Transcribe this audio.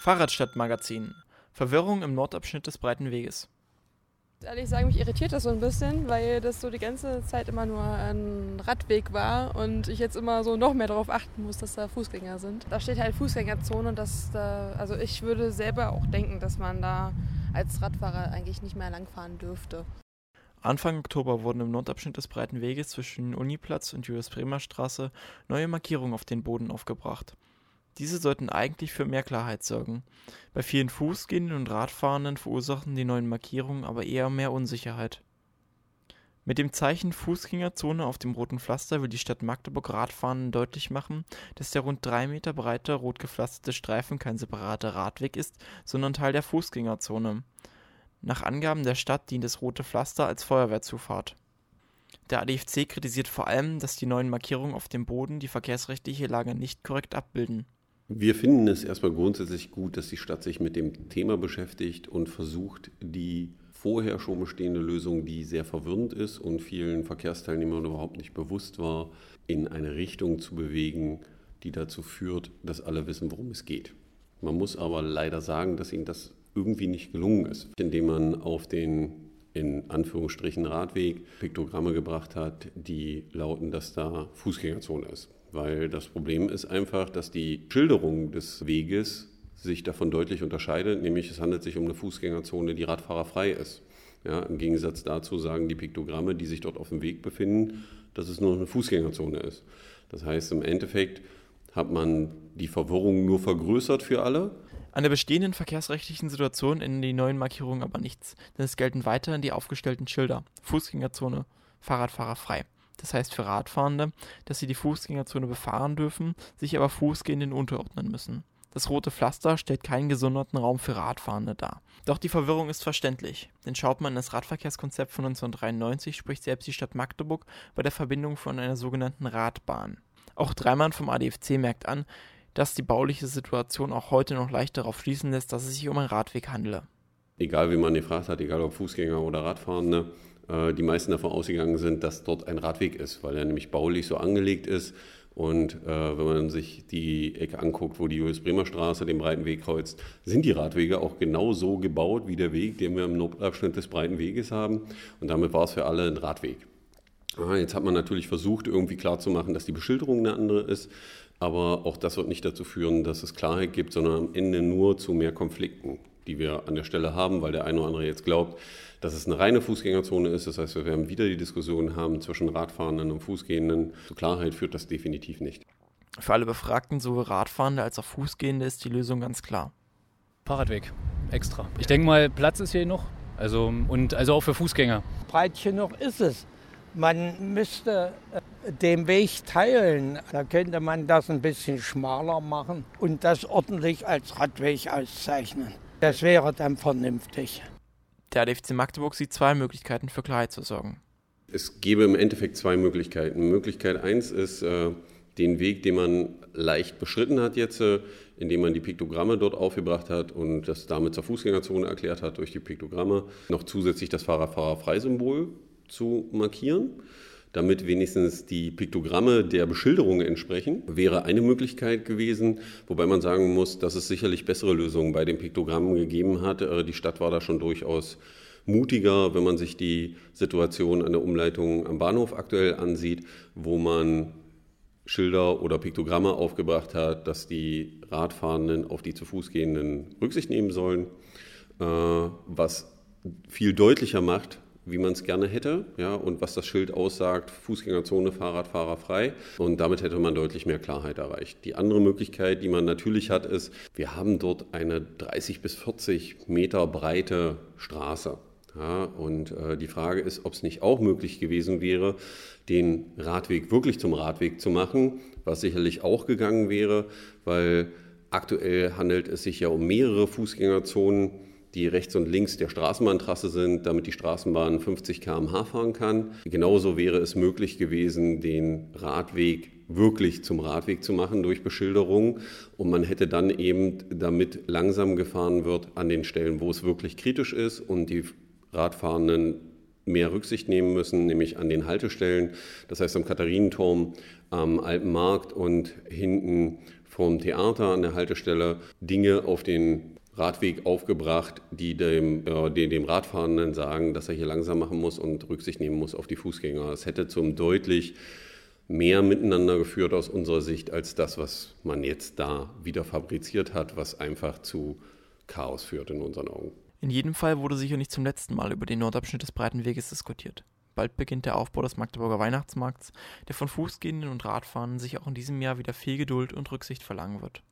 Fahrradstadtmagazin. Verwirrung im Nordabschnitt des Breiten Weges. Ehrlich sagen, mich irritiert das so ein bisschen, weil das so die ganze Zeit immer nur ein Radweg war und ich jetzt immer so noch mehr darauf achten muss, dass da Fußgänger sind. Da steht halt Fußgängerzone und das da, also ich würde selber auch denken, dass man da als Radfahrer eigentlich nicht mehr langfahren dürfte. Anfang Oktober wurden im Nordabschnitt des Breiten Weges zwischen Uniplatz und Julius-Bremer Straße neue Markierungen auf den Boden aufgebracht. Diese sollten eigentlich für mehr Klarheit sorgen. Bei vielen Fußgehenden und Radfahrenden verursachen die neuen Markierungen aber eher mehr Unsicherheit. Mit dem Zeichen Fußgängerzone auf dem roten Pflaster will die Stadt Magdeburg Radfahrenden deutlich machen, dass der rund drei Meter breite rot gepflasterte Streifen kein separater Radweg ist, sondern Teil der Fußgängerzone. Nach Angaben der Stadt dient das rote Pflaster als Feuerwehrzufahrt. Der ADFC kritisiert vor allem, dass die neuen Markierungen auf dem Boden die verkehrsrechtliche Lage nicht korrekt abbilden. Wir finden es erstmal grundsätzlich gut, dass die Stadt sich mit dem Thema beschäftigt und versucht, die vorher schon bestehende Lösung, die sehr verwirrend ist und vielen Verkehrsteilnehmern überhaupt nicht bewusst war, in eine Richtung zu bewegen, die dazu führt, dass alle wissen, worum es geht. Man muss aber leider sagen, dass ihnen das irgendwie nicht gelungen ist, indem man auf den in Anführungsstrichen Radweg Piktogramme gebracht hat, die lauten, dass da Fußgängerzone ist. Weil das Problem ist einfach, dass die Schilderung des Weges sich davon deutlich unterscheidet, nämlich es handelt sich um eine Fußgängerzone, die radfahrerfrei ist. Ja, Im Gegensatz dazu sagen die Piktogramme, die sich dort auf dem Weg befinden, dass es nur eine Fußgängerzone ist. Das heißt, im Endeffekt hat man die Verwirrung nur vergrößert für alle. An der bestehenden verkehrsrechtlichen Situation ändern die neuen Markierungen aber nichts, denn es gelten weiterhin die aufgestellten Schilder. Fußgängerzone, Fahrradfahrer frei das heißt für Radfahrende, dass sie die Fußgängerzone befahren dürfen, sich aber Fußgehenden unterordnen müssen. Das rote Pflaster stellt keinen gesonderten Raum für Radfahrende dar. Doch die Verwirrung ist verständlich, denn schaut man in das Radverkehrskonzept von 1993, spricht selbst die Stadt Magdeburg bei der Verbindung von einer sogenannten Radbahn. Auch Dreimann vom ADFC merkt an, dass die bauliche Situation auch heute noch leicht darauf schließen lässt, dass es sich um einen Radweg handele. Egal wie man gefragt hat, egal ob Fußgänger oder Radfahrende, äh, die meisten davon ausgegangen sind, dass dort ein Radweg ist, weil er nämlich baulich so angelegt ist. Und äh, wenn man sich die Ecke anguckt, wo die Julius-Bremer Straße den breiten Weg kreuzt, sind die Radwege auch genau so gebaut wie der Weg, den wir im Nordabschnitt des breiten Weges haben. Und damit war es für alle ein Radweg. Ah, jetzt hat man natürlich versucht, irgendwie klarzumachen, dass die Beschilderung eine andere ist. Aber auch das wird nicht dazu führen, dass es Klarheit gibt, sondern am Ende nur zu mehr Konflikten, die wir an der Stelle haben, weil der eine oder andere jetzt glaubt, dass es eine reine Fußgängerzone ist. Das heißt, wir werden wieder die Diskussion haben zwischen Radfahrenden und Fußgehenden. Zur Klarheit führt das definitiv nicht. Für alle Befragten, sowohl Radfahrende als auch Fußgehende, ist die Lösung ganz klar. Fahrradweg, extra. Ich denke mal, Platz ist hier noch. Also, und also auch für Fußgänger. Breit genug ist es. Man müsste äh, den Weg teilen. Da könnte man das ein bisschen schmaler machen und das ordentlich als Radweg auszeichnen. Das wäre dann vernünftig. Der ADFC Magdeburg sieht zwei Möglichkeiten für Klarheit zu sorgen. Es gäbe im Endeffekt zwei Möglichkeiten. Möglichkeit eins ist, äh, den Weg, den man leicht beschritten hat jetzt, äh, indem man die Piktogramme dort aufgebracht hat und das damit zur Fußgängerzone erklärt hat durch die Piktogramme, noch zusätzlich das Fahrradfahrer-Freisymbol zu markieren damit wenigstens die Piktogramme der Beschilderung entsprechen, wäre eine Möglichkeit gewesen, wobei man sagen muss, dass es sicherlich bessere Lösungen bei den Piktogrammen gegeben hat. Äh, die Stadt war da schon durchaus mutiger, wenn man sich die Situation an der Umleitung am Bahnhof aktuell ansieht, wo man Schilder oder Piktogramme aufgebracht hat, dass die Radfahrenden auf die zu Fuß gehenden Rücksicht nehmen sollen, äh, was viel deutlicher macht, wie man es gerne hätte, ja, und was das Schild aussagt, Fußgängerzone, Fahrradfahrer frei. Und damit hätte man deutlich mehr Klarheit erreicht. Die andere Möglichkeit, die man natürlich hat, ist, wir haben dort eine 30 bis 40 Meter breite Straße. Ja, und äh, die Frage ist, ob es nicht auch möglich gewesen wäre, den Radweg wirklich zum Radweg zu machen, was sicherlich auch gegangen wäre, weil aktuell handelt es sich ja um mehrere Fußgängerzonen die rechts und links der Straßenbahntrasse sind, damit die Straßenbahn 50 km/h fahren kann. Genauso wäre es möglich gewesen, den Radweg wirklich zum Radweg zu machen durch Beschilderung. Und man hätte dann eben, damit langsam gefahren wird, an den Stellen, wo es wirklich kritisch ist und die Radfahrenden mehr Rücksicht nehmen müssen, nämlich an den Haltestellen. Das heißt am Katharinenturm, am Alpenmarkt und hinten vom Theater an der Haltestelle Dinge auf den Radweg aufgebracht, die dem, äh, die dem Radfahrenden sagen, dass er hier langsam machen muss und Rücksicht nehmen muss auf die Fußgänger. Es hätte zum deutlich mehr miteinander geführt aus unserer Sicht als das, was man jetzt da wieder fabriziert hat, was einfach zu Chaos führt in unseren Augen. In jedem Fall wurde sicher nicht zum letzten Mal über den Nordabschnitt des Breiten Weges diskutiert. Bald beginnt der Aufbau des Magdeburger Weihnachtsmarkts, der von Fußgehenden und Radfahrenden sich auch in diesem Jahr wieder viel Geduld und Rücksicht verlangen wird.